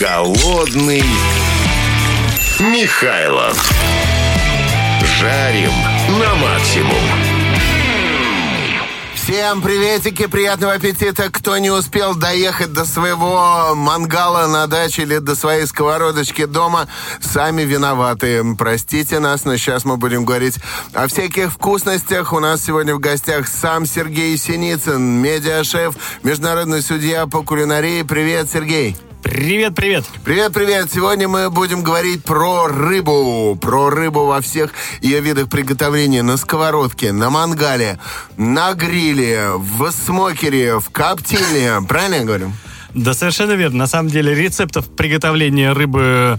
Голодный Михайлов. Жарим на максимум. Всем приветики, приятного аппетита. Кто не успел доехать до своего мангала на даче или до своей сковородочки дома, сами виноваты. Простите нас, но сейчас мы будем говорить о всяких вкусностях. У нас сегодня в гостях сам Сергей Синицын, медиашеф, международный судья по кулинарии. Привет, Сергей. Привет, привет. Привет, привет. Сегодня мы будем говорить про рыбу. Про рыбу во всех ее видах приготовления. На сковородке, на мангале, на гриле, в смокере, в коптильне. Правильно я говорю? Да, совершенно верно. На самом деле рецептов приготовления рыбы,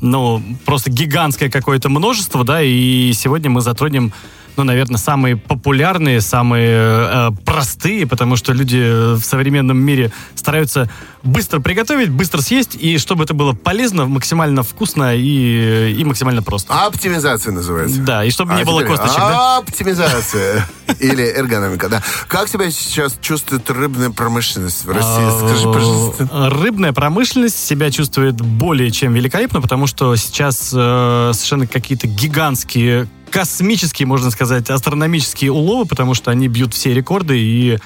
ну, просто гигантское какое-то множество, да, и сегодня мы затронем ну, наверное, самые популярные, самые э, простые, потому что люди в современном мире стараются быстро приготовить, быстро съесть, и чтобы это было полезно, максимально вкусно и, и максимально просто. Оптимизация называется. Да, и чтобы а не было косточек. Да? Оптимизация. Или эргономика, да. Как себя сейчас чувствует рыбная промышленность в России? А, Скажи, пожалуйста. Рыбная промышленность себя чувствует более чем великолепно, потому что сейчас э, совершенно какие-то гигантские космические, можно сказать, астрономические уловы, потому что они бьют все рекорды, и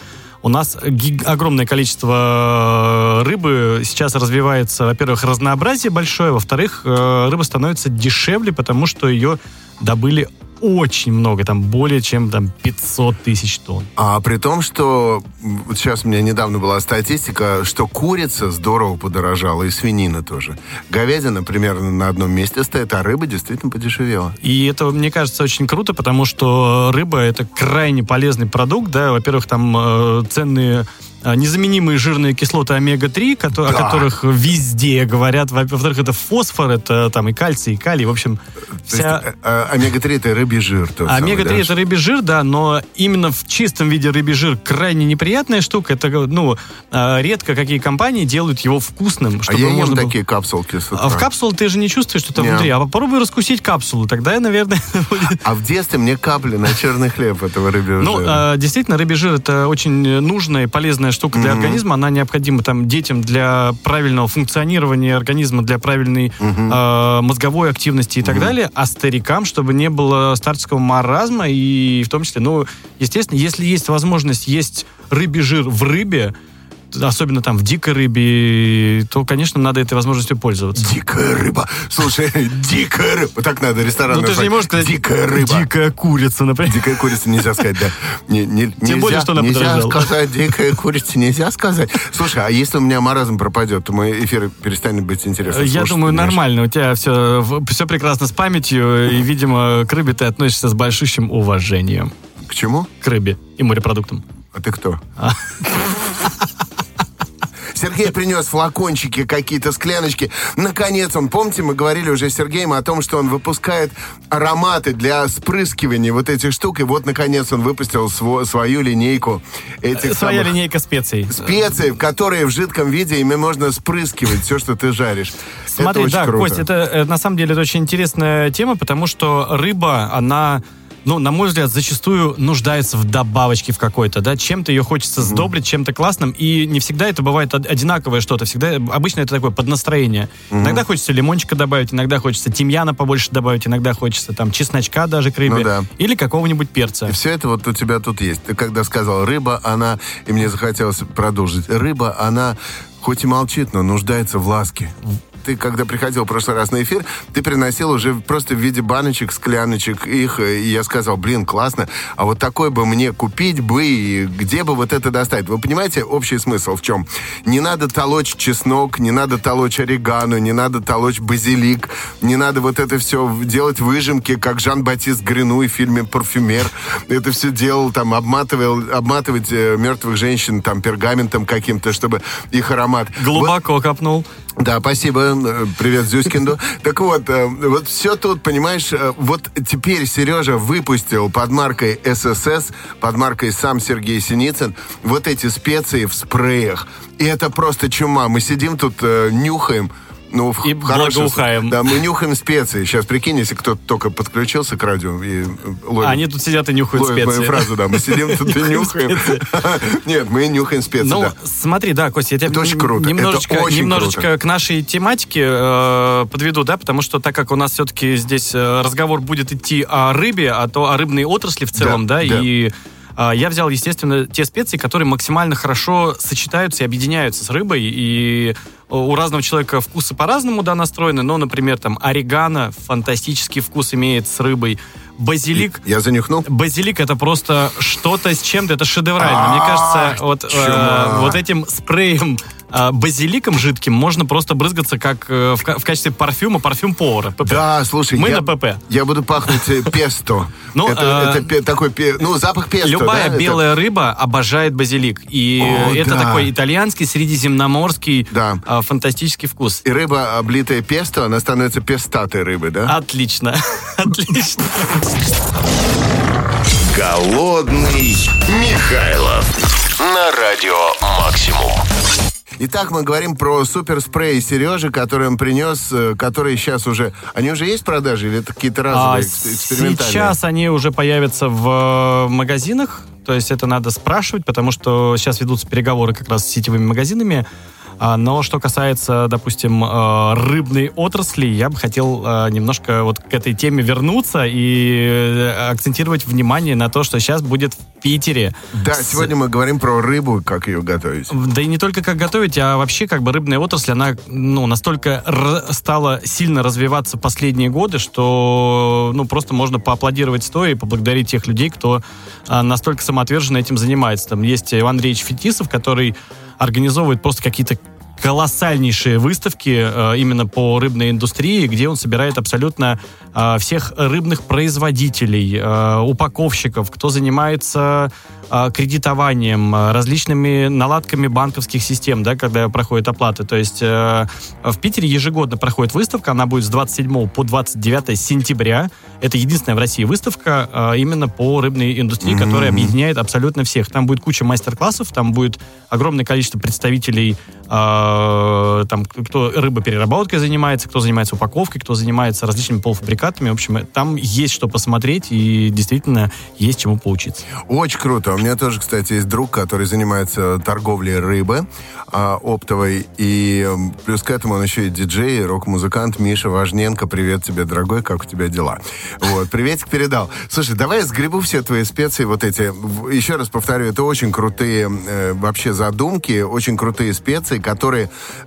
у нас огромное количество э, рыбы сейчас развивается, во-первых, разнообразие большое, во-вторых, э, рыба становится дешевле, потому что ее добыли очень много, там более чем там 500 тысяч тонн. А при том, что вот сейчас у меня недавно была статистика, что курица здорово подорожала, и свинина тоже. Говядина примерно на одном месте стоит, а рыба действительно подешевела. И это, мне кажется, очень круто, потому что рыба это крайне полезный продукт, да, во-первых, там э, ценные незаменимые жирные кислоты омега-3, да. о которых везде говорят. Во-вторых, это фосфор, это там и кальций, и калий. В общем, вся... Есть, а, омега-3 это рыбий жир. Омега-3 да? это рыбий жир, да, но именно в чистом виде рыбий жир крайне неприятная штука. Это, ну, а, редко какие компании делают его вкусным. Чтобы а я ем было... такие капсулки с утра. А в капсулу ты же не чувствуешь, что там Нет. внутри. А попробуй раскусить капсулу, тогда, наверное... А в детстве мне капли на черный хлеб этого рыбьего ну, жира. Ну, действительно, рыбий жир это очень нужная и полезная штука для mm-hmm. организма, она необходима там детям для правильного функционирования организма, для правильной mm-hmm. э, мозговой активности и mm-hmm. так далее, а старикам, чтобы не было старческого маразма и в том числе, ну, естественно, если есть возможность есть рыбий жир в рыбе, особенно там в дикой рыбе, то, конечно, надо этой возможностью пользоваться. Дикая рыба. Слушай, дикая рыба. Так надо ресторан Ну, ты же не можешь сказать дикая рыба. Дикая курица, например. Дикая курица нельзя сказать, да. Не, не, Тем нельзя, более, что она Нельзя подорожала. сказать, дикая курица нельзя сказать. Слушай, а если у меня маразм пропадет, то мой эфир перестанет быть интересным? Я Слушай, думаю, нормально. У тебя все, все прекрасно с памятью, и, видимо, к рыбе ты относишься с большущим уважением. К чему? К рыбе и морепродуктам. А ты кто? А. Сергей принес флакончики, какие-то скляночки. Наконец он, помните, мы говорили уже с Сергеем о том, что он выпускает ароматы для спрыскивания вот этих штук. И вот, наконец, он выпустил сво- свою линейку этих Своя самых... линейка специй. Специй, которые в жидком виде, ими можно спрыскивать все, что ты жаришь. Смотри, да, круто. Кость, это э, на самом деле это очень интересная тема, потому что рыба, она ну, на мой взгляд, зачастую нуждается в добавочке в какой-то, да, чем-то ее хочется сдобрить, mm-hmm. чем-то классным, и не всегда это бывает одинаковое что-то, всегда, обычно это такое поднастроение. Mm-hmm. Иногда хочется лимончика добавить, иногда хочется тимьяна побольше добавить, иногда хочется там чесночка даже к рыбе, ну, да. или какого-нибудь перца. И все это вот у тебя тут есть. Ты когда сказал рыба, она, и мне захотелось продолжить, рыба, она хоть и молчит, но нуждается в ласке ты, когда приходил в прошлый раз на эфир, ты приносил уже просто в виде баночек, скляночек их, и я сказал, блин, классно, а вот такой бы мне купить бы, и где бы вот это достать? Вы понимаете общий смысл в чем? Не надо толочь чеснок, не надо толочь орегано, не надо толочь базилик, не надо вот это все делать выжимки, как Жан-Батист Грину в фильме «Парфюмер». Это все делал, там, обматывал, обматывать э, мертвых женщин там пергаментом каким-то, чтобы их аромат... Глубоко вот. копнул. Да, спасибо. Привет Зюскинду. Так вот, э, вот все тут, понимаешь, э, вот теперь Сережа выпустил под маркой ССС, под маркой сам Сергей Синицын, вот эти специи в спреях. И это просто чума. Мы сидим тут, э, нюхаем, Ну, в И благоухаем. Да, мы нюхаем специи. Сейчас прикинь, если кто-то только подключился к радио и э, ловит, Они тут сидят и нюхают ловит мою специи. фразу, да, мы сидим тут и нюхаем. Нет, мы нюхаем специи, Ну, смотри, да, Костя, я тебя Это очень круто, это немножечко, очень немножечко круто. к нашей тематике э, подведу, да, потому что так как у нас все-таки здесь э, разговор будет идти о рыбе, а то о рыбной отрасли в целом, Да, да, да. и я взял, естественно, те специи, которые максимально хорошо сочетаются и объединяются с рыбой, и у разного человека вкусы по-разному, да, настроены, но, например, там, орегано фантастический вкус имеет с рыбой, базилик Я занюхнул? Базилик это просто что-то с чем-то, это шедеврально. Мне кажется, вот, э, вот этим спреем базиликом жидким можно просто брызгаться как э, в, в качестве парфюма, парфюм повара. ПП. Да, слушай, Мы я, на ПП. я буду пахнуть э, песто. Ну, это, э, это пе- такой, ну, запах песто, Любая да, это- белая рыба обожает базилик. И О, это да. такой итальянский, средиземноморский, Да. э, фантастический вкус. И рыба, облитая песто, она становится пестатой рыбой, да? Отлично. Отлично. Голодный Михайлов на радио Максимум. Итак, мы говорим про суперспрей Сережи, который он принес, э, которые сейчас уже... Они уже есть в продаже или это какие-то А, разовые, экс- экспериментальные? Сейчас они уже появятся в э, магазинах, то есть это надо спрашивать, потому что сейчас ведутся переговоры как раз с сетевыми магазинами. А, Но что касается, допустим, э, рыбной отрасли, я бы хотел э, немножко вот к этой теме вернуться и э, акцентировать внимание на то, что сейчас будет в Питере. Да, с- сегодня мы говорим про рыбу, как ее готовить. да и не только как готовить, а вообще как бы рыбная отрасль, она ну, настолько стала сильно развиваться последние годы, что ну, просто можно поаплодировать стоя и поблагодарить тех людей, кто а, настолько самоотверженно этим занимается. Там есть Иван Андреевич Фетисов, который организовывает просто какие-то колоссальнейшие выставки э, именно по рыбной индустрии, где он собирает абсолютно э, всех рыбных производителей, э, упаковщиков, кто занимается кредитованием, различными наладками банковских систем, да, когда проходят оплаты. То есть э, в Питере ежегодно проходит выставка, она будет с 27 по 29 сентября. Это единственная в России выставка э, именно по рыбной индустрии, которая объединяет абсолютно всех. Там будет куча мастер-классов, там будет огромное количество представителей, э, там, кто рыбопереработкой занимается, кто занимается упаковкой, кто занимается различными полуфабрикатами. В общем, э, там есть что посмотреть и действительно есть чему поучиться. Очень круто. У меня тоже, кстати, есть друг, который занимается торговлей рыбы а, оптовой. И плюс к этому он еще и диджей, рок-музыкант Миша Важненко. Привет тебе, дорогой, как у тебя дела? Вот, приветик передал. Слушай, давай я сгребу все твои специи, вот эти. Еще раз повторю, это очень крутые э, вообще задумки, очень крутые специи, которые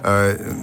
э,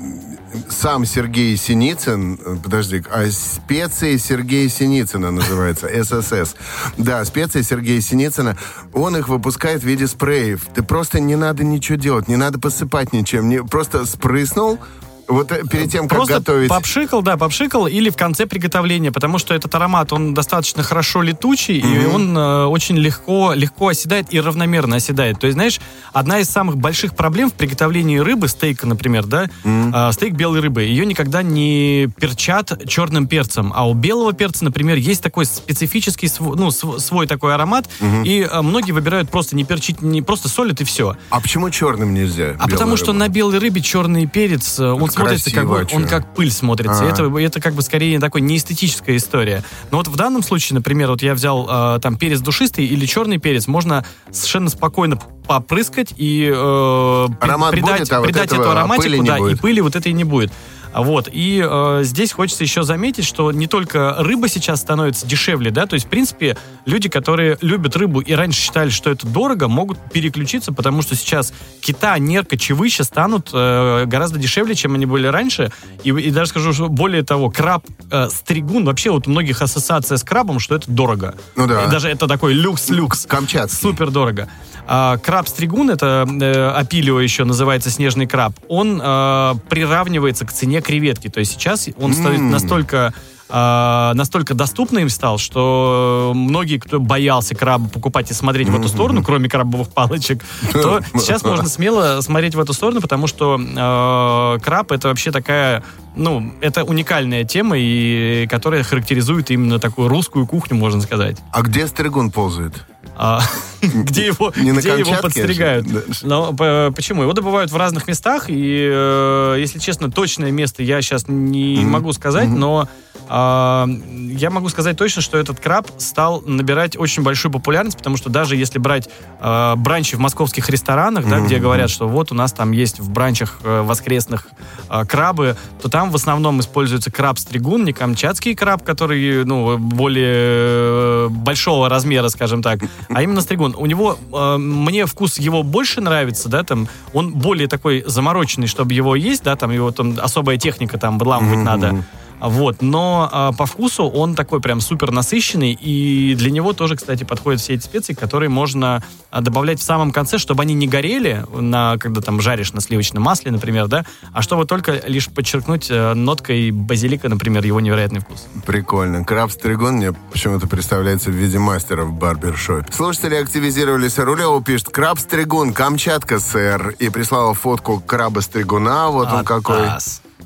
сам Сергей Синицын, э, подожди, а специи Сергея Синицына называется, ССС. Да, специи Сергея Синицына, он их выпускает в виде спреев. Ты просто не надо ничего делать, не надо посыпать ничем, не, просто спрыснул, вот э, перед тем, как Просто готовить... попшикал, да, попшикал, или в конце приготовления, потому что этот аромат, он достаточно хорошо летучий, и он э, очень легко, легко оседает и равномерно оседает. То есть, знаешь, одна из самых больших проблем в приготовлении рыбы, стейка, например, да, э, стейк белой рыбы, ее никогда не перчат черным перцем, а у белого перца, например, есть такой специфический, св- ну, св- свой такой аромат, и э, многие выбирают просто не перчить, не просто солят и все. А почему черным нельзя? А потому что рыбу? на белой рыбе черный перец, э, он смотрится как бы, он как пыль смотрится. А. Это, это как бы скорее такой неэстетическая история. Но вот в данном случае, например, вот я взял э, там перец душистый или черный перец, можно совершенно спокойно попрыскать и э, Аромат придать, будет, а вот придать этого эту ароматику, да, и будет. пыли вот этой не будет. Вот. И э, здесь хочется еще заметить, что не только рыба сейчас становится дешевле, да, то есть, в принципе, люди, которые любят рыбу и раньше считали, что это дорого, могут переключиться, потому что сейчас кита, нерка, чевыща станут э, гораздо дешевле, чем они были раньше. И, и даже скажу, что более того, краб, э, стригун, вообще вот у многих ассоциация с крабом, что это дорого. Ну да. И даже это такой люкс-люкс. Камчатский. Супер дорого. А, краб-стригун, это э, апилио еще называется снежный краб, он э, приравнивается к цене креветки. То есть сейчас он стоит М. настолько а, настолько доступным стал, что многие, кто боялся краба покупать и смотреть в эту сторону, кроме крабовых палочек, то сейчас можно смело смотреть в эту сторону, потому что э, краб это вообще такая, ну, это уникальная тема, и которая характеризует именно такую русскую кухню, можно сказать. А где стригун ползает? А, где его, Не где его подстригают. да. Но п- почему? Его добывают в разных местах, и, э, если честно, точное место я сейчас не могу сказать, но а, я могу сказать точно, что этот краб стал набирать очень большую популярность, потому что даже если брать э, бранчи в московских ресторанах, да, где говорят, что вот у нас там есть в бранчах э, воскресных э, крабы, то там в основном используется краб-стригун, не камчатский краб, который, ну, более э, большого размера, скажем так, а именно стригун. У него, э, мне вкус его больше нравится, да, там, он более такой замороченный, чтобы его есть, да, там его там особая техника там выламывать надо. Вот, но а, по вкусу он такой прям супер насыщенный, и для него тоже, кстати, подходят все эти специи, которые можно а, добавлять в самом конце, чтобы они не горели, на, когда там жаришь на сливочном масле, например, да, а чтобы только лишь подчеркнуть э, ноткой базилика, например, его невероятный вкус. Прикольно. Краб-стригун мне почему-то представляется в виде мастера в барбершопе. Слушатели активизировались. Рулева пишет, краб-стригун, Камчатка, сэр. И прислала фотку краба-стригуна. Вот он какой.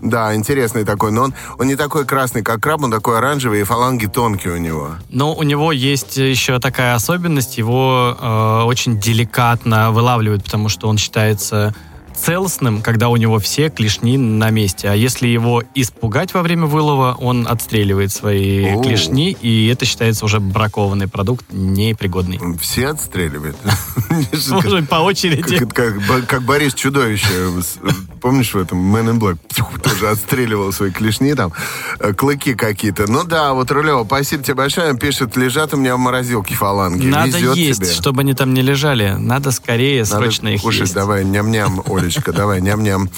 Да, интересный такой. Но он, он не такой красный, как краб, он такой оранжевый, и фаланги тонкие у него. Но у него есть еще такая особенность, его э, очень деликатно вылавливают, потому что он считается целостным, когда у него все клешни на месте. А если его испугать во время вылова, он отстреливает свои Оу. клешни, и это считается уже бракованный продукт, непригодный. Все отстреливают. Может, по очереди. Как, как, Бо- как Борис Чудовище. С- Помнишь в этом Man in Black? Тоже отстреливал свои клешни там. э, Клыки какие-то. Ну да, вот Рулева, спасибо тебе большое. Пишет, лежат у меня в морозилке фаланги. Надо есть, чтобы они там не лежали. Надо скорее, срочно их есть. давай, ням-ням, Олечка, давай, ням-ням.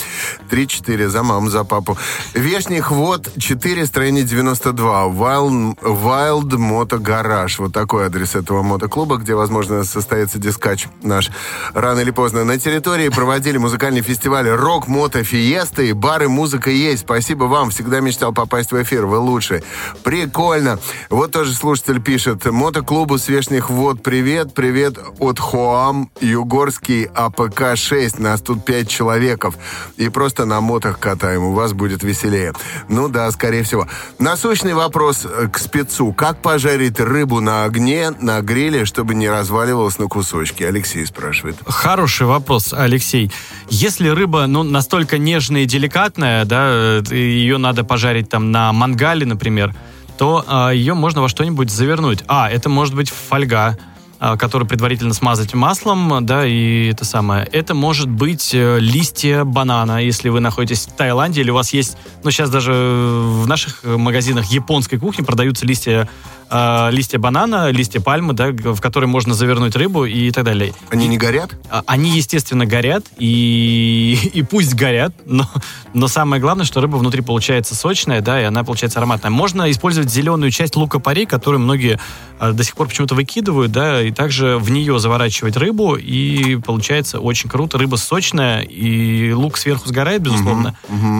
Три-четыре за маму, за папу. Вешних вод 4, строение 92. Wild, Wild Moto Garage. Вот такой адрес этого мотоклуба, где, возможно, состоится дискач наш рано или поздно. На территории проводили музыкальный фестиваль «Рок Мото Фиеста» и бары «Музыка есть». Спасибо вам. Всегда мечтал попасть в эфир. Вы лучшие. Прикольно. Вот тоже слушатель пишет. Мотоклубу с Вешних Вод привет. Привет от Хоам Югорский АПК-6. Нас тут пять человеков. И просто на мотах катаем. У вас будет веселее. Ну да, скорее всего. Насущный вопрос э, к спецу. Как пожарить рыбу на огне, на гриле, чтобы не разваливалась на кусочки? Алексей спрашивает. Хороший вопрос, Алексей. Если рыба, ну, настолько нежная и деликатная, да, э, ее надо пожарить там на мангале, например, то а, ее можно во что-нибудь завернуть. А, это может быть фольга, а, которую предварительно смазать маслом, да, и это самое. Это может быть э, листья банана, если вы находитесь в Таиланде, или у вас есть, ну, сейчас даже в наших магазинах японской кухни продаются листья э, листья банана, листья пальмы, да, в которые можно завернуть рыбу и так далее. Они не горят? А, Они, естественно, горят, и, и пусть горят, но, но самое главное, что рыба внутри получается сочная, да, и она получается ароматная. Можно использовать зеленую часть лука-порей, которую многие а, до сих пор почему-то выкидывают, да, и также в нее заворачивать рыбу, и получается очень круто. Рыба сочная, и лук сверху сгорает, безусловно,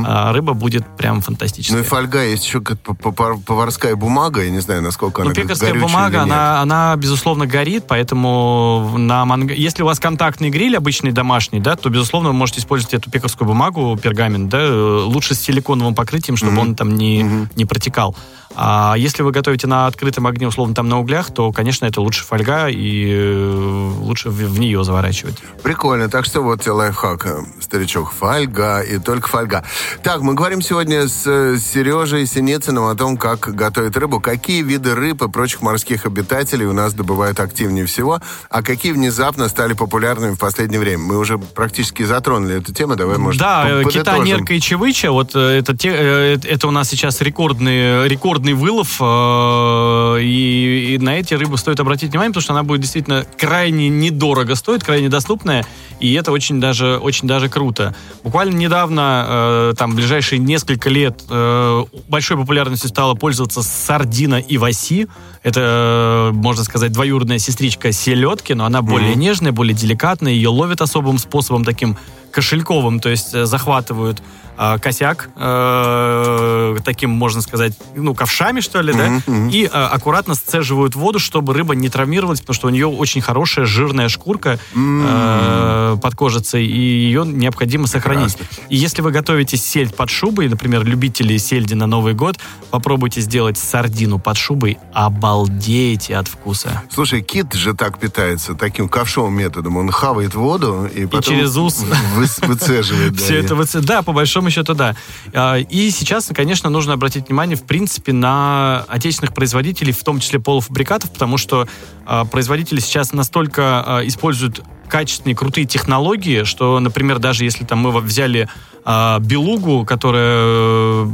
а рыба будет прям фантастическая. Ну и фольга есть еще как поварская бумага. Я не знаю, насколько Ну, она пекарская бумага, она, она, безусловно, горит, поэтому на манг... если у вас контактный гриль обычный домашний, да, то, безусловно, вы можете использовать эту пекарскую бумагу, пергамент, да, э, лучше с силиконовым покрытием, чтобы он там не, не протекал. А если вы готовите на открытом огне, условно, там на углях, то, конечно, это лучше фольга, и э, лучше в, в нее заворачивать. Прикольно. Так что вот тебе лайфхак, э, старичок. Фольга и только фольга. Так, мы говорим сегодня с э, Сережей Синицыным о том, как готовить рыбу. Какие виды рыб и прочих морских обитателей у нас добывают активнее всего, а какие внезапно стали популярными в последнее время. Мы уже практически затронули эту тему. Давай, может, Да, по- э, кита, подытожим. нерка и чевыча, вот это, те, это у нас сейчас рекордный, рекордный вылов, э, и, и на эти рыбы стоит обратить внимание, потому что она будет действительно крайне недорого стоит, крайне доступная, и это очень даже, очень даже круто. Буквально недавно, э, там, в ближайшие несколько лет, э, большой популярностью стала пользоваться сардина и васи. Это, можно сказать, двоюродная сестричка селедки, но она более нежная, более деликатная, ее ловят особым способом таким, кошельковым, то есть захватывают э, косяк э, таким, можно сказать, ну, ковшами, что ли, да, и э, аккуратно сцеживают воду, чтобы рыба не травмировалась, потому что у нее очень хорошая жирная шкурка э, под кожицей, и ее необходимо сохранить. И если вы готовите сельдь под шубой, например, любители сельди на Новый год, попробуйте сделать сардину под шубой, обалдеете от вкуса. Слушай, кит же так питается, таким ковшовым методом. Он хавает воду и потом через ус. вы- выцеживает. Все и- это да, по большому счету, да. А, И сейчас, конечно, нужно обратить внимание, в принципе, на отечественных производителей, в том числе полуфабрикатов, потому что а, производители сейчас настолько а, используют качественные, крутые технологии, что, например, даже если там мы взяли а, белугу, которая э,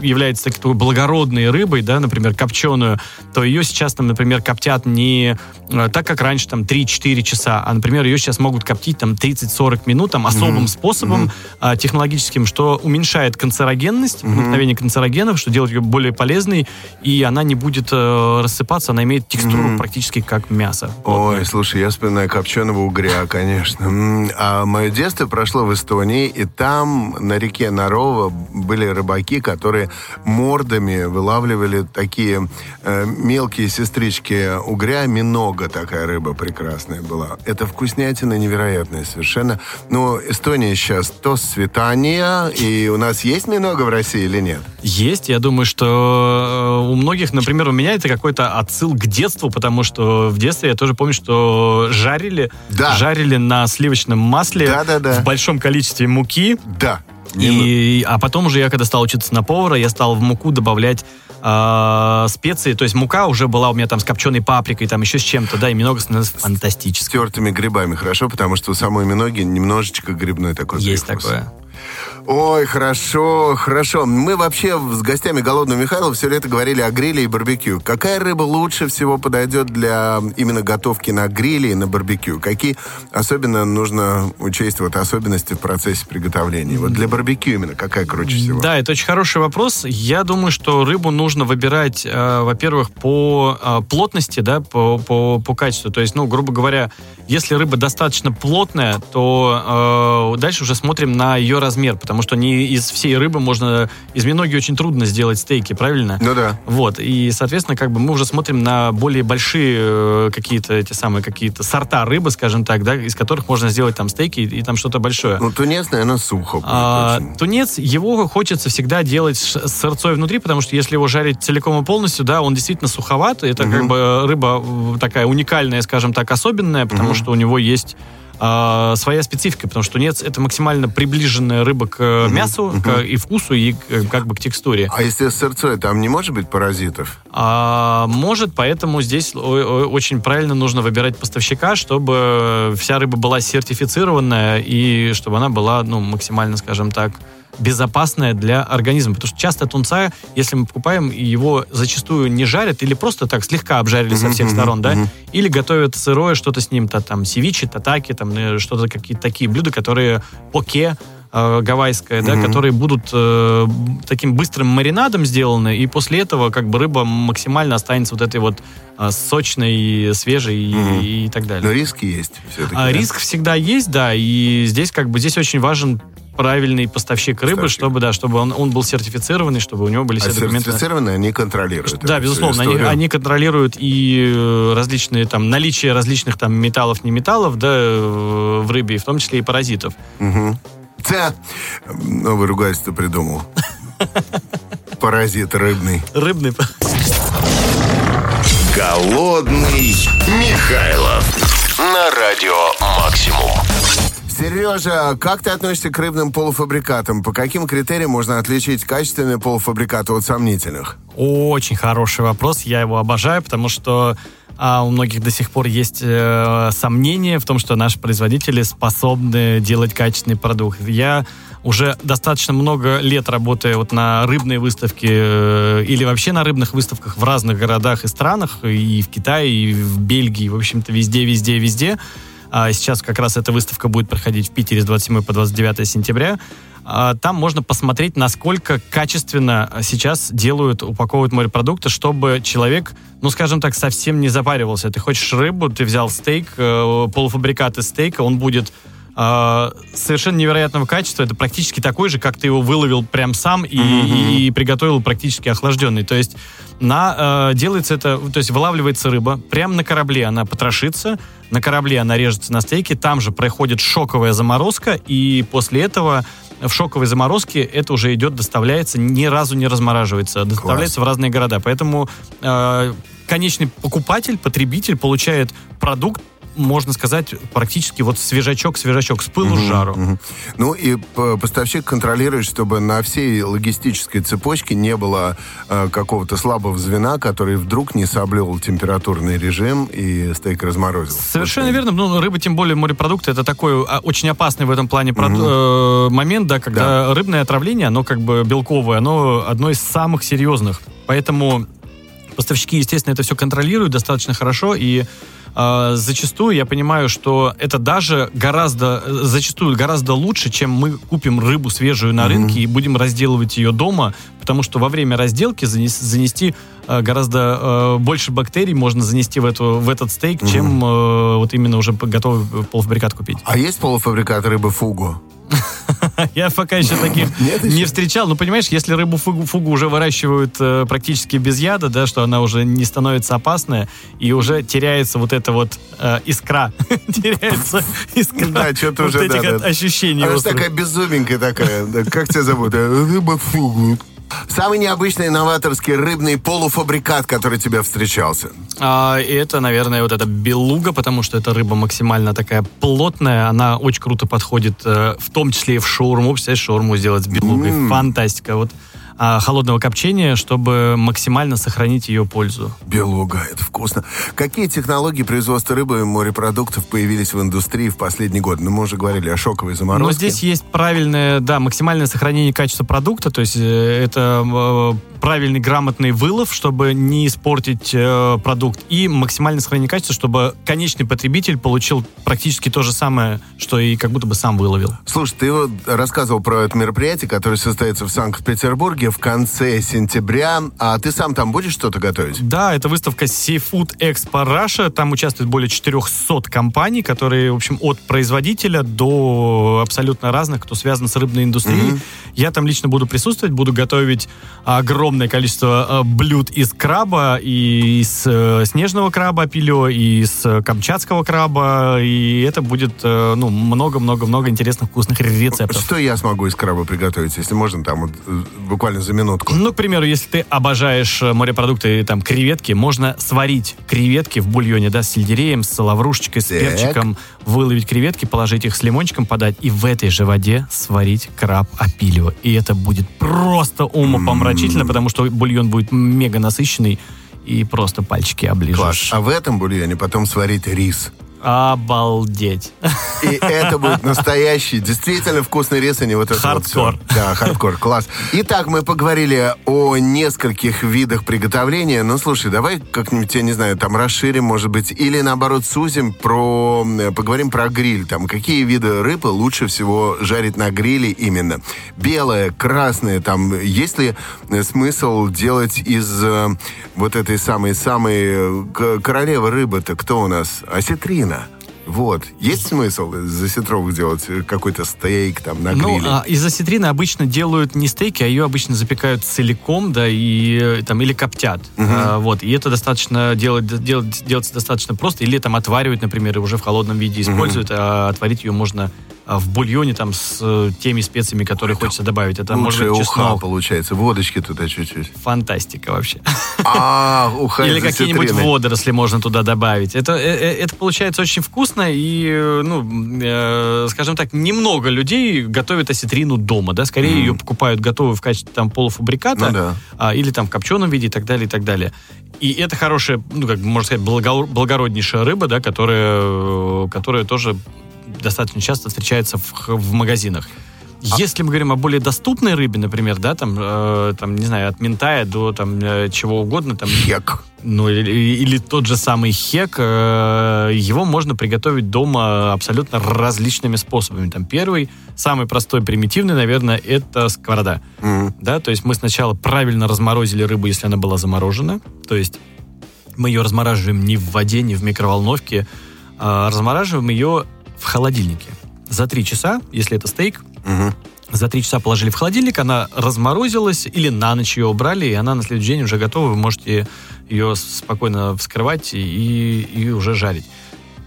является такой благородной рыбой, да, например, копченую, то ее сейчас, там, например, коптят не э, так, как раньше, там, 3-4 часа, а, например, ее сейчас могут коптить там 30-40 минут, там, особым способом а, технологическим, что уменьшает канцерогенность, проникновение канцерогенов, что делает ее более полезной, и она не будет э, рассыпаться, она имеет текстуру практически как мясо. Ой, слушай, я вспоминаю копченого угря, конечно. А мое детство прошло в Эстонии, и там на реке Нарова были рыбаки, которые мордами вылавливали такие э, мелкие сестрички угря. Минога такая рыба прекрасная была. Это вкуснятина невероятная совершенно. Но Эстония сейчас то светание, и у нас есть минога в России или нет? Есть, я думаю, что э, у многих, например, у меня это какой-то отсыл к детству, потому что в детстве я тоже помню, что жарили, Да. жарили на сливочном масле Да-да-да. в большом количестве муки, Да. И, а потом уже я, когда стал учиться на повара, я стал в муку добавлять э, специи. То есть мука уже была у меня там с копченой паприкой, там еще с чем-то, да, и минога становилась С фантастической. тертыми грибами, хорошо? Потому что у самой миноги немножечко грибной такой Есть привкус. такое. Ой, хорошо, хорошо. Мы вообще с гостями Голодного Михайлова все лето говорили о гриле и барбекю. Какая рыба лучше всего подойдет для именно готовки на гриле и на барбекю? Какие особенно нужно учесть вот особенности в процессе приготовления? Вот для барбекю именно какая круче всего? Да, это очень хороший вопрос. Я думаю, что рыбу нужно выбирать, э, во-первых, по э, плотности, да, по, по, по качеству. То есть, ну, грубо говоря, если рыба достаточно плотная, то э, дальше уже смотрим на ее размер, потому что не из всей рыбы можно... Из миноги очень трудно сделать стейки, правильно? Ну да. Вот, и, соответственно, как бы мы уже смотрим на более большие э, какие-то эти самые какие-то сорта рыбы, скажем так, да, из которых можно сделать там стейки и, и там что-то большое. Ну, тунец, наверное, сухо А, очень. тунец, его хочется всегда делать с сырцой внутри, потому что если его жарить целиком и полностью, да, он действительно суховат. Это как бы рыба э, такая уникальная, скажем так, особенная, потому что у него есть а, своя специфика, потому что тунец это максимально приближенная рыба к э, мясу к- и вкусу, и к- как бы к текстуре. А если сырцой, там не может быть паразитов? А, может, поэтому здесь очень правильно нужно выбирать поставщика, чтобы вся рыба была сертифицированная и чтобы она была, ну, максимально, скажем так, безопасная для организма. Потому что часто тунца, если мы покупаем, его зачастую не жарят или просто так слегка обжарили со всех сторон, да, или готовят сырое что-то с ним, то там севичи, татаки, там э, что-то какие-то такие блюда, которые поке э, гавайская, да, которые будут э, таким быстрым маринадом сделаны, и после этого как бы рыба максимально останется вот этой вот э, сочной, свежей и, и так далее. Но риски есть все-таки. А риск всегда есть, да, и здесь как бы здесь очень важен правильный поставщик рыбы, Поставщик. чтобы да, чтобы он, он был сертифицированный, чтобы у него были А все документы. сертифицированные они контролируют. Да, безусловно, они, они контролируют и э, различные там наличие различных там металлов, не металлов, да, э, в рыбе, в том числе и паразитов. Да. Новое ругательство придумал. Паразит рыбный. Рыбный. Голодный Михайлов на радио Максимум. Сережа, как ты относишься к рыбным полуфабрикатам? По каким критериям можно отличить качественные полуфабрикаты от сомнительных? Очень хороший вопрос, я его обожаю, потому что а, у многих до сих пор есть э, сомнения в том, что наши производители способны делать качественный продукт. Я уже достаточно много лет работаю вот на рыбной выставке э, или вообще на рыбных выставках в разных городах и странах, и в Китае, и в Бельгии, в общем-то, везде, везде, везде. А сейчас как раз эта выставка будет проходить в Питере с 27 по 29 сентября. А, Там можно посмотреть, насколько качественно сейчас делают, упаковывают морепродукты, чтобы человек, ну, скажем так, совсем не запаривался. Ты хочешь рыбу, ты взял стейк, э, полуфабрикат из стейка, он будет э, совершенно невероятного качества. Это практически такой же, как ты его выловил прям сам и, и, и приготовил практически охлажденный. То есть на, э, делается это, то есть вылавливается рыба, прямо на корабле она потрошится, на корабле она режется на стейке, там же проходит шоковая заморозка, и после этого в шоковой заморозке это уже идет, доставляется, ни разу не размораживается, доставляется в разные города. Поэтому э, конечный покупатель, потребитель получает продукт можно сказать, практически вот свежачок-свежачок, с пылу с жару. Мгм. Ну и поставщик контролирует, чтобы на всей логистической цепочке не было э, какого-то слабого звена, который вдруг не соблюл температурный режим и стейк разморозил. Совершенно верно. Ну, рыба, тем более морепродукты, это такой а, очень опасный в этом плане проду- э, момент, да, когда рыбное отравление, оно как бы белковое, оно одно из самых серьезных. Поэтому поставщики, естественно, это все контролируют достаточно хорошо и э, зачастую я понимаю, что это даже гораздо, э, зачастую гораздо лучше, чем мы купим рыбу свежую на рынке и будем разделывать ее дома, потому что во время разделки занес- занести э, гораздо э, больше бактерий можно занести в, эту, в этот стейк, чем э, вот именно уже готовый полуфабрикат купить. А есть полуфабрикат рыбы фугу? Я пока еще таких Нет не еще? встречал. Ну, понимаешь, если рыбу фугу, фугу уже выращивают э, практически без яда, да, что она уже не становится опасная, и уже теряется вот эта вот э, искра. теряется искра. Да, что-то вот уже, этих да, ощущений Она такая беззубенькая такая. Как тебя зовут? Э, Рыба фугу. Самый необычный новаторский рыбный полуфабрикат, который тебе встречался. А, и это, наверное, вот эта белуга, потому что эта рыба максимально такая плотная, она очень круто подходит, э, в том числе и в шаурму. Представляешь, шаурму сделать с белугой. М. Фантастика. Вот холодного копчения, чтобы максимально сохранить ее пользу. Белуга, это вкусно. Какие технологии производства рыбы и морепродуктов появились в индустрии в последние годы? Ну, мы уже говорили о шоковой заморозке. Но здесь есть правильное, да, максимальное сохранение качества продукта, то есть э, это э, правильный грамотный вылов, чтобы не испортить э, продукт, и максимальное сохранение качества, чтобы конечный потребитель получил практически то же самое, что и как будто бы сам выловил. Слушай, ты вот рассказывал про это мероприятие, которое состоится в Санкт-Петербурге в конце сентября. А ты сам там будешь что-то готовить? Да, это выставка Seafood Expo Russia. Там участвует более 400 компаний, которые, в общем, от производителя до абсолютно разных, кто связан с рыбной индустрией. Я там лично буду присутствовать, буду готовить огромное количество э, блюд из краба, и из э, снежного краба пилё, и из э, камчатского краба, и это будет, ну, много-много-много интересных вкусных рецептов. Что я смогу из краба приготовить, если можно, там вот, буквально за минутку? Ну, к примеру, если ты обожаешь морепродукты, там, креветки, можно сварить креветки в бульоне, да, с сельдереем, с лаврушечкой, с Так. перчиком, выловить креветки, положить их с лимончиком, подать, и в этой же воде сварить краб апилио. И это будет просто умопомрачительно, потому что бульон будет мега насыщенный, и просто пальчики Класс. оближешь. А в этом бульоне потом сварить рис. Обалдеть. И это будет настоящий, действительно вкусный рис, а не вот это вот Хардкор. всё. Да, хардкор, класс. Итак, мы поговорили о нескольких видах приготовления. Ну, слушай, давай как-нибудь, я не знаю, там расширим, может быть, или наоборот сузим, про, поговорим про гриль. Там, какие виды рыбы лучше всего жарить на гриле именно? Белая, красная, там, есть ли смысл делать из э, вот этой самой-самой э, королевы рыбы-то кто у нас? Осетрина. Вот. Есть смысл из осетровых делать какой-то стейк там на Ну, гриле? а из осетрины обычно делают не стейки, а ее обычно запекают целиком, да, и э, там или коптят. А, вот, и это достаточно делать, делать, делается достаточно просто, или там отваривать, например, и уже в холодном виде используют, а отварить ее можно в бульоне там с э, теми специями, которые хочется добавить. Это может быть уха чеснок. получается. Водочки туда чуть-чуть. Фантастика вообще. А, уха Или какие-нибудь водоросли можно туда добавить. Это, э, э, это получается очень вкусно, и, ну, э, скажем так, немного людей готовят осетрину дома, да, скорее ее покупают готовую в качестве там полуфабриката, Ну да. а, или там в копченом виде и так далее, и так далее. И это хорошая, ну, как можно сказать, благо- благороднейшая рыба, да, которая, которая тоже достаточно часто встречается в, в магазинах. Если мы говорим о более доступной рыбе, например, да, там, э, там, не знаю, от ментая до там э, чего угодно, там, Хек. ну, или, или тот же самый хек, э, его можно приготовить дома абсолютно различными способами. Там первый, самый простой, примитивный, наверное, это сковорода. М. Да, то есть мы сначала правильно разморозили рыбу, если она была заморожена. То есть мы ее размораживаем не в воде, не в микроволновке, а размораживаем ее в холодильнике. за 3 часа, если это стейк. Мгм. За 3 часа положили в холодильник, она разморозилась, или на ночь ее убрали, и она на следующий день уже готова, вы можете ее спокойно вскрывать и, и уже жарить.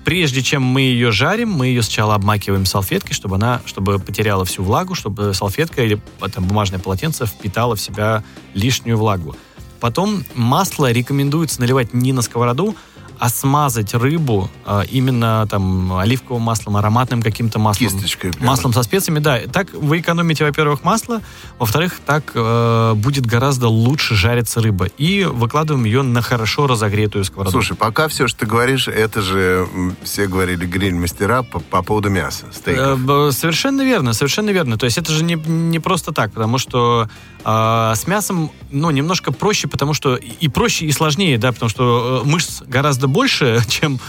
Прежде чем мы ее жарим, мы ее сначала обмакиваем салфеткой, чтобы она, чтобы потеряла всю влагу, чтобы салфетка или там, бумажное полотенце впитало в себя лишнюю влагу. Потом масло рекомендуется наливать не на сковороду, а смазать рыбу а, именно там оливковым маслом, ароматным каким-то маслом. Кисточкой прямо. Маслом со специями, да. Так вы экономите, во-первых, масло, во-вторых, так э, будет гораздо лучше жариться рыба. И выкладываем ее на хорошо разогретую сковороду. Слушай, пока все, что ты говоришь, это же все говорили гриль-мастера по, по поводу мяса, Э, стейков. б- Совершенно верно, совершенно верно. То есть это же не, не просто так, потому что э, с мясом, ну, немножко проще, потому что и проще, и сложнее, да, потому что э, мышц гораздо больше, чем,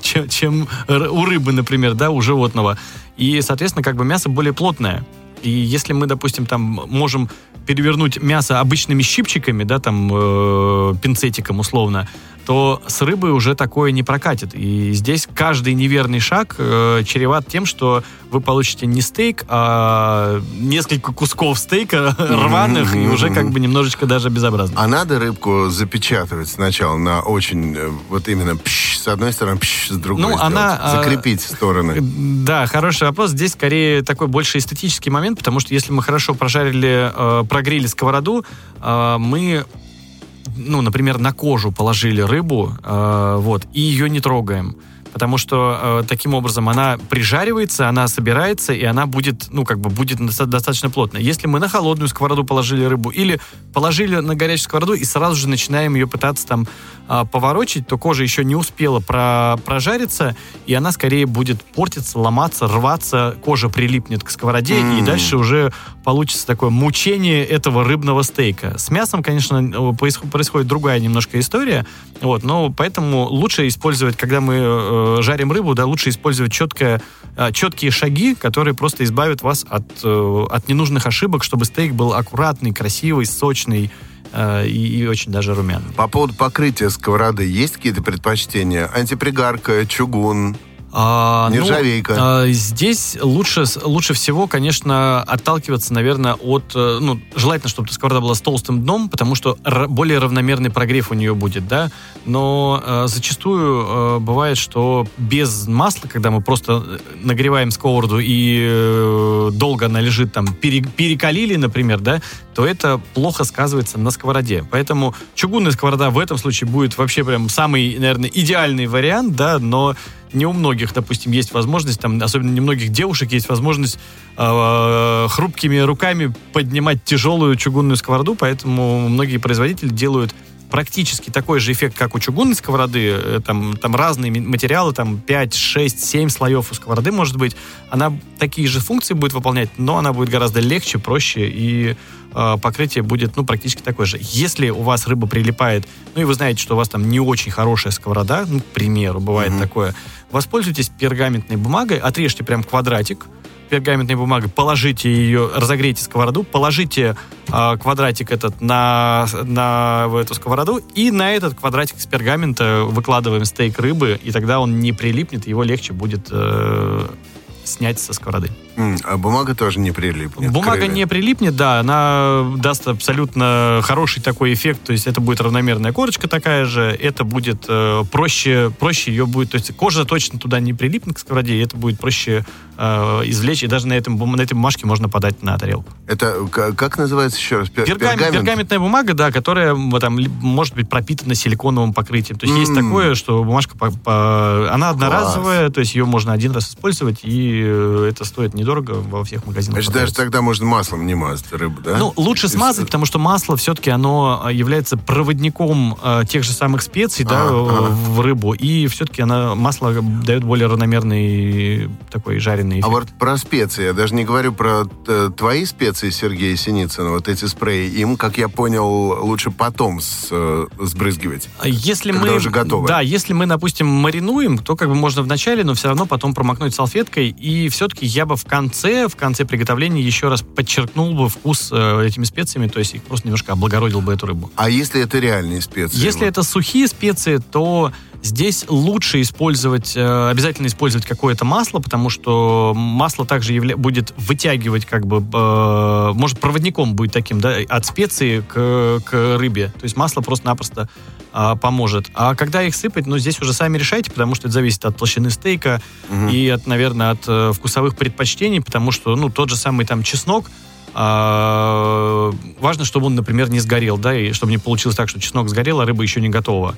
чем, чем у рыбы, например, да, у животного. И, соответственно, как бы мясо более плотное. И если мы, допустим, там можем перевернуть мясо обычными щипчиками, да, там, э, пинцетиком условно, то с рыбой уже такое не прокатит. И здесь каждый неверный шаг э, чреват тем, что вы получите не стейк, а несколько кусков стейка рваных и уже как бы немножечко даже безобразно. А надо рыбку запечатывать сначала на очень, э, вот именно пш, с одной стороны, пш, с другой Ну, сделать. она, а, Закрепить стороны. Да, хороший вопрос. Здесь скорее такой больше эстетический момент, потому что если мы хорошо прожарили, э, прогрели сковороду, э, мы, ну, например, на кожу положили рыбу, э, вот, и ее не трогаем. Потому что э, таким образом она прижаривается, она собирается, и она будет, ну, как бы будет доста- достаточно плотно. Если мы на холодную сковороду положили рыбу или положили на горячую сковороду и сразу же начинаем ее пытаться там поворочить, то кожа еще не успела про- прожариться, и она скорее будет портиться, ломаться, рваться, кожа прилипнет к сковороде, и М. дальше уже получится такое мучение этого рыбного стейка. С мясом, конечно, э, происход- происходит другая немножко история, вот, но поэтому лучше использовать, когда мы э, жарим рыбу, да, лучше использовать четкое, э, четкие шаги, которые просто избавят вас от, э, от ненужных ошибок, чтобы стейк был аккуратный, красивый, сочный и, и очень даже румяный. По поводу покрытия сковороды есть какие-то предпочтения? Антипригарка, чугун, А, ну, нержавейка. а, здесь лучше, лучше всего, конечно, отталкиваться, наверное, от... э, Ну, желательно, чтобы сковорода была с толстым дном, потому что более равномерный прогрев у нее будет, да. Но э, зачастую э, бывает, что без масла, когда мы просто нагреваем сковороду и э, долго она лежит там, пере- перекалили, например, да, то это плохо сказывается на сковороде. Поэтому чугунная сковорода в этом случае будет вообще прям самый, наверное, идеальный вариант, да, но не у многих, допустим, есть возможность, там, особенно не у многих девушек есть возможность э, хрупкими руками поднимать тяжелую чугунную сковороду, поэтому многие производители делают практически такой же эффект, как у чугунной сковороды. Э, Там, там разные материалы, там 5, 6, 7 слоев у сковороды может быть. Она такие же функции будет выполнять, но она будет гораздо легче, проще и э, покрытие будет, ну, практически такое же. Если у вас рыба прилипает, ну, и вы знаете, что у вас там не очень хорошая сковорода, ну, к примеру, бывает Мгм. такое, воспользуйтесь пергаментной бумагой, отрежьте прям квадратик пергаментной бумагой, положите ее, разогрейте сковороду, положите э, квадратик этот на, на эту сковороду, и на этот квадратик с пергамента выкладываем стейк рыбы, и тогда он не прилипнет, его легче будет э, снять со сковороды. А бумага тоже не прилипнет. Бумага не прилипнет, да, она даст абсолютно хороший такой эффект, то есть это будет равномерная корочка такая же, это будет э, проще, проще ее будет, то есть кожа точно туда не прилипнет к сковороде, и это будет проще э, извлечь, и даже на, этом, на этой бумажке можно подать на тарелку. Это как называется еще раз? Пер- Пергамент, пергаментная бумага, да, которая там может быть пропитана силиконовым покрытием. То есть есть М. такое, что бумажка, по- по- она одноразовая, то есть ее можно один раз использовать, и э, это стоит недорого во всех магазинах. Значит, даже тогда можно маслом не мазать рыбу, да? Ну, лучше смазать, потому что масло все-таки оно а, является проводником э, тех же самых специй, да, А, э, ага. в рыбу, и все-таки она масло дает более равномерный такой жареный А эффект. вот про специи, я даже не говорю про э, твои специи, Сергей Синицын, вот эти спреи, им, как я понял, лучше потом с, э, сбрызгивать. А Если когда мы, уже готово. Да, если мы, допустим, маринуем, то как бы можно вначале, но все равно потом промокнуть салфеткой. И все-таки я бы в конце, в конце приготовления еще раз подчеркнул бы вкус э, этими специями, то есть их просто немножко облагородил бы эту рыбу. А если это реальные специи? Если Вот. это сухие специи, то Здесь лучше использовать, э, обязательно использовать какое-то масло, потому что масло также явля- будет вытягивать, как бы, э, может, проводником будет таким, да, от специи к, к рыбе. То есть масло просто-напросто э, поможет. А когда их сыпать, ну, здесь уже сами решайте, потому что это зависит от толщины стейка и, от, наверное, от э, вкусовых предпочтений, потому что, ну, тот же самый там чеснок, а, важно, чтобы он, например, не сгорел, да, и чтобы не получилось так, что чеснок сгорел, а рыба еще не готова.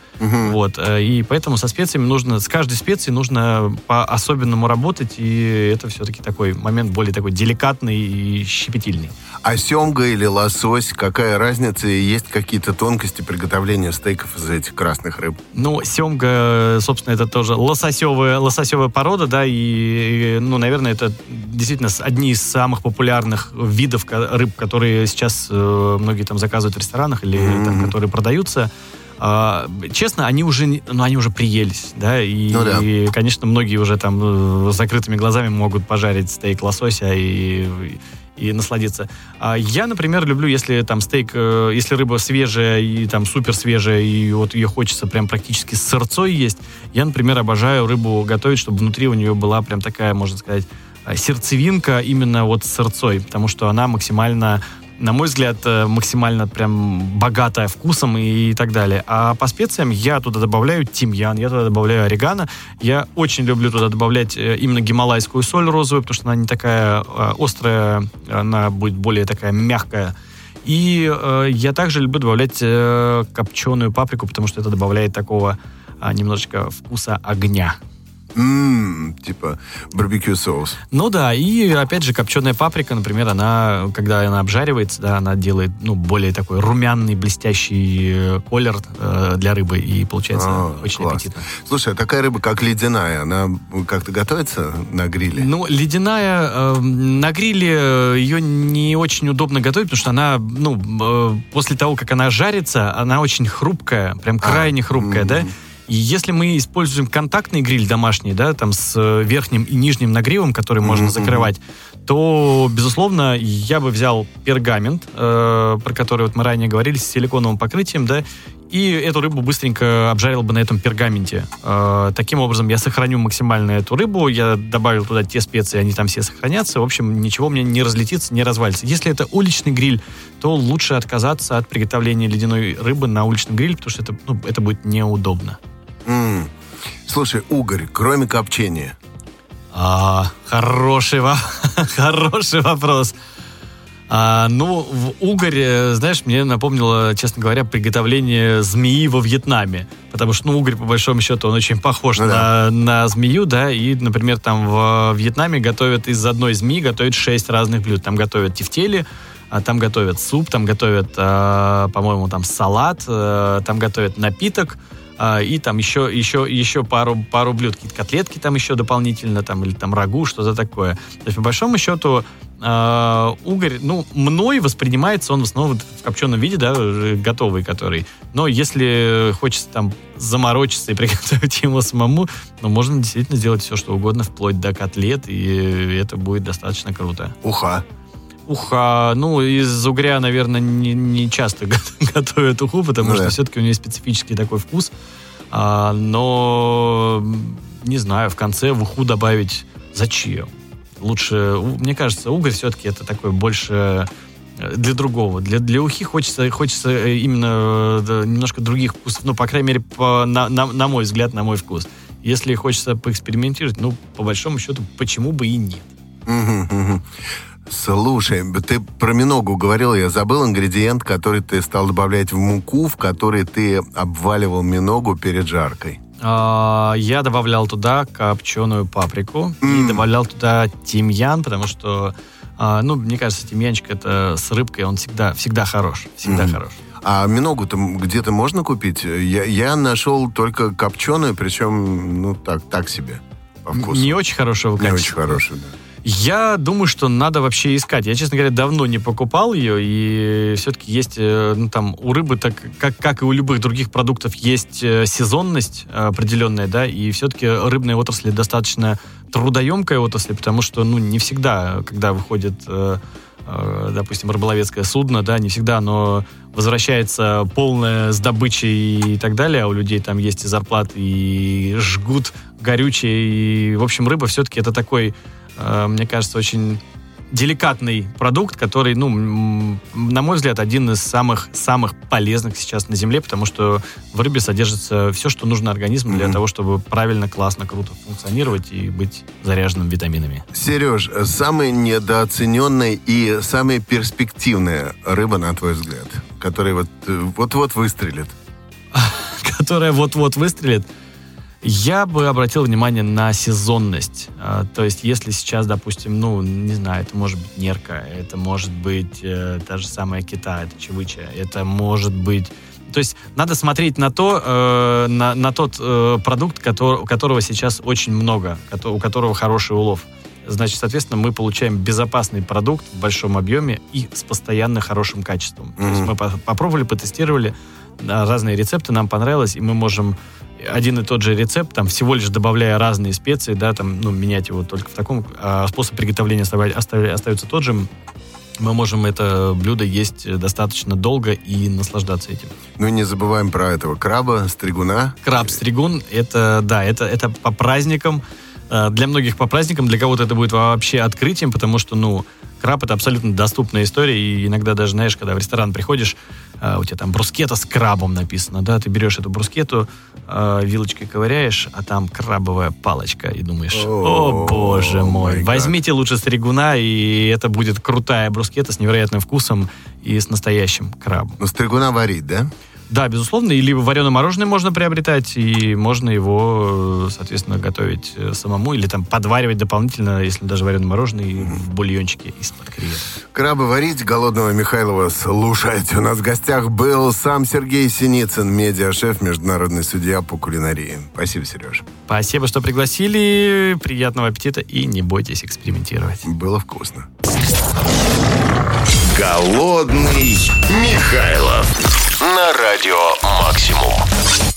Вот. э, И поэтому со специями нужно, с каждой специей нужно по-особенному работать, и это все-таки такой момент более такой деликатный и щепетильный. А семга или лосось, какая разница? Есть какие-то тонкости приготовления стейков из этих красных рыб? Ну, семга, собственно, это тоже лососевая, лососевая порода, да, и, ну, наверное, это действительно одни из самых популярных видов рыб, которые сейчас э, многие там заказывают в ресторанах или там, которые продаются. А, честно, они уже, ну, они уже приелись, да, и, Ну да. и, конечно, многие уже там э, с закрытыми глазами могут пожарить стейк лосося и, и насладиться. А я, например, люблю, если там стейк, э, если рыба свежая и там супер свежая, и вот ее хочется прям практически с сырцой есть, я, например, обожаю рыбу готовить, чтобы внутри у нее была прям такая, можно сказать, э, сердцевинка именно вот с сырцой, потому что она максимально на мой взгляд, э, максимально прям богатая вкусом и, так далее. А по специям я туда добавляю тимьян, я туда добавляю орегано. Я очень люблю туда добавлять э, именно гималайскую соль розовую, потому что она не такая э, острая, она будет более такая мягкая. И э, я также люблю добавлять э, копченую паприку, потому что это добавляет такого а, немножечко вкуса огня. Ммм, типа барбекю соус. Ну да, и опять же копченая паприка, например, она, когда она обжаривается, да, она делает, ну, более такой румяный, блестящий э, колер э, для рыбы, и получается А, очень класс. аппетитно. Слушай, а такая рыба, как ледяная, она как-то готовится на гриле? Ну, ледяная, э, на гриле э, ее не очень удобно готовить, потому что она, ну, э, после того, как она жарится, она очень хрупкая, прям крайне хрупкая, да. И если мы используем контактный гриль домашний, да, там с э, верхним и нижним нагревом, который можно закрывать, то, безусловно, я бы взял пергамент, э, про который вот мы ранее говорили, с силиконовым покрытием, да, и эту рыбу быстренько обжарил бы на этом пергаменте. Э, таким образом, я сохраню максимально эту рыбу, я добавил туда те специи, они там все сохранятся. В общем, ничего мне не разлетится, не развалится. Если это уличный гриль, то лучше отказаться от приготовления ледяной рыбы на уличном гриле, потому что это, ну, это будет неудобно. М. Слушай, угорь, кроме копчения. А, хороший, хороший вопрос. А, ну, в угоре, знаешь, мне напомнило, честно говоря, приготовление змеи во Вьетнаме. Потому что, ну, угорь, по большому счету, он очень похож Ну на, на змею, да, и, например, там в Вьетнаме готовят из одной змеи, готовят шесть разных блюд. Там готовят тефтели, а там готовят суп, там готовят, а, по-моему, там салат, а, там готовят напиток, и там еще, еще, еще пару, пару блюд, какие-то котлетки там еще дополнительно, там, или там рагу, что-то такое. То есть, по большому счету, а, угорь, ну, мной воспринимается он в основном в копченом виде, да, готовый который. Но если хочется там заморочиться и приготовить его самому, ну, можно действительно сделать все, что угодно, вплоть до котлет, и это будет достаточно круто. Уха. Уха, ну, из угря, наверное, не, не часто го- готовят уху, потому Ну что да. все-таки у нее специфический такой вкус. А, но, не знаю, в конце в уху добавить зачем? Лучше, мне кажется, угорь все-таки это такой больше э, для другого. Для, для ухи хочется, хочется э, именно э, немножко других вкусов. Ну, по крайней мере, по- на, на- на мой взгляд, на мой вкус. Если хочется поэкспериментировать, ну, по большому счету, почему бы и нет? Мгм, мгм. Слушай, ты про миногу говорил, я забыл ингредиент, который ты стал добавлять в муку, в которой ты обваливал миногу перед жаркой. А, Я добавлял туда копченую паприку и добавлял туда тимьян, потому что, а, ну, мне кажется, тимьянчик это с рыбкой, он всегда, всегда хорош, всегда Мгм. хорош. А миногу-то где-то можно купить? Я, я нашел только копченую, причем, ну, так, так себе, по вкусу. Не очень хорошего Не качества. очень хорошую, да. Я думаю, что надо вообще искать. Я, честно говоря, давно не покупал ее, и все-таки есть, э, ну, там, у рыбы, так как, как и у любых других продуктов, есть э, сезонность определенная, да, и все-таки рыбная отрасль достаточно трудоемкая отрасль, потому что, ну, не всегда, когда выходит э, допустим, рыболовецкое судно, да, не всегда оно возвращается полное с добычей и так далее, а у людей там есть и зарплаты, и жгут горючее, и, в общем, рыба все-таки это такой, мне кажется, очень деликатный продукт, который, ну, на мой взгляд, один из самых самых полезных сейчас на Земле, потому что в рыбе содержится все, что нужно организму для mm-hmm. того, чтобы правильно, классно, круто функционировать и быть заряженным витаминами. Сереж, самая недооцененная и самая перспективная рыба, на твой взгляд, которая вот э, вот-вот выстрелит? Которая вот-вот выстрелит? Я бы обратил внимание на сезонность. А, то есть, если сейчас, допустим, ну, не знаю, это может быть нерка, это может быть э, та же самая кита, это чевыча, это может быть... То есть, надо смотреть на то, э, на, на тот э, продукт, который, у которого сейчас очень много, у которого хороший улов. Значит, соответственно, мы получаем безопасный продукт в большом объеме и с постоянно хорошим качеством. Mm-hmm. То есть мы попробовали, потестировали разные рецепты, нам понравилось, и мы можем один и тот же рецепт, там, всего лишь добавляя разные специи, да, там, ну, менять его только в таком, а способ приготовления остается тот же, мы можем это блюдо есть достаточно долго и наслаждаться этим. Ну и не забываем про этого краба, стригуна. Краб-стригун, это, да, это, это по праздникам, э, для многих по праздникам, для кого-то это будет вообще открытием, потому что, ну, краб это абсолютно доступная история, и иногда даже, знаешь, когда в ресторан приходишь, у тебя там брускета с крабом написано, да, ты берешь эту брускету, э, вилочкой ковыряешь, а там крабовая палочка, и думаешь, о, боже мой, возьмите лучше стригуна, и это будет крутая брускета с невероятным вкусом и с настоящим крабом. Но стригуна варить, да? Да, безусловно. Или вареное мороженое можно приобретать, и можно его, соответственно, готовить э, самому, или там подваривать дополнительно, если даже вареное мороженое, в бульончике из-под креветок. Крабы варить, голодного Михайлова слушайте. У нас в гостях был сам Сергей Синицын, медиа-шеф, международный судья по кулинарии. Спасибо, Сереж. Спасибо, что пригласили. Приятного аппетита и не бойтесь экспериментировать. Было вкусно. Голодный Михайлов на радио «Максимум».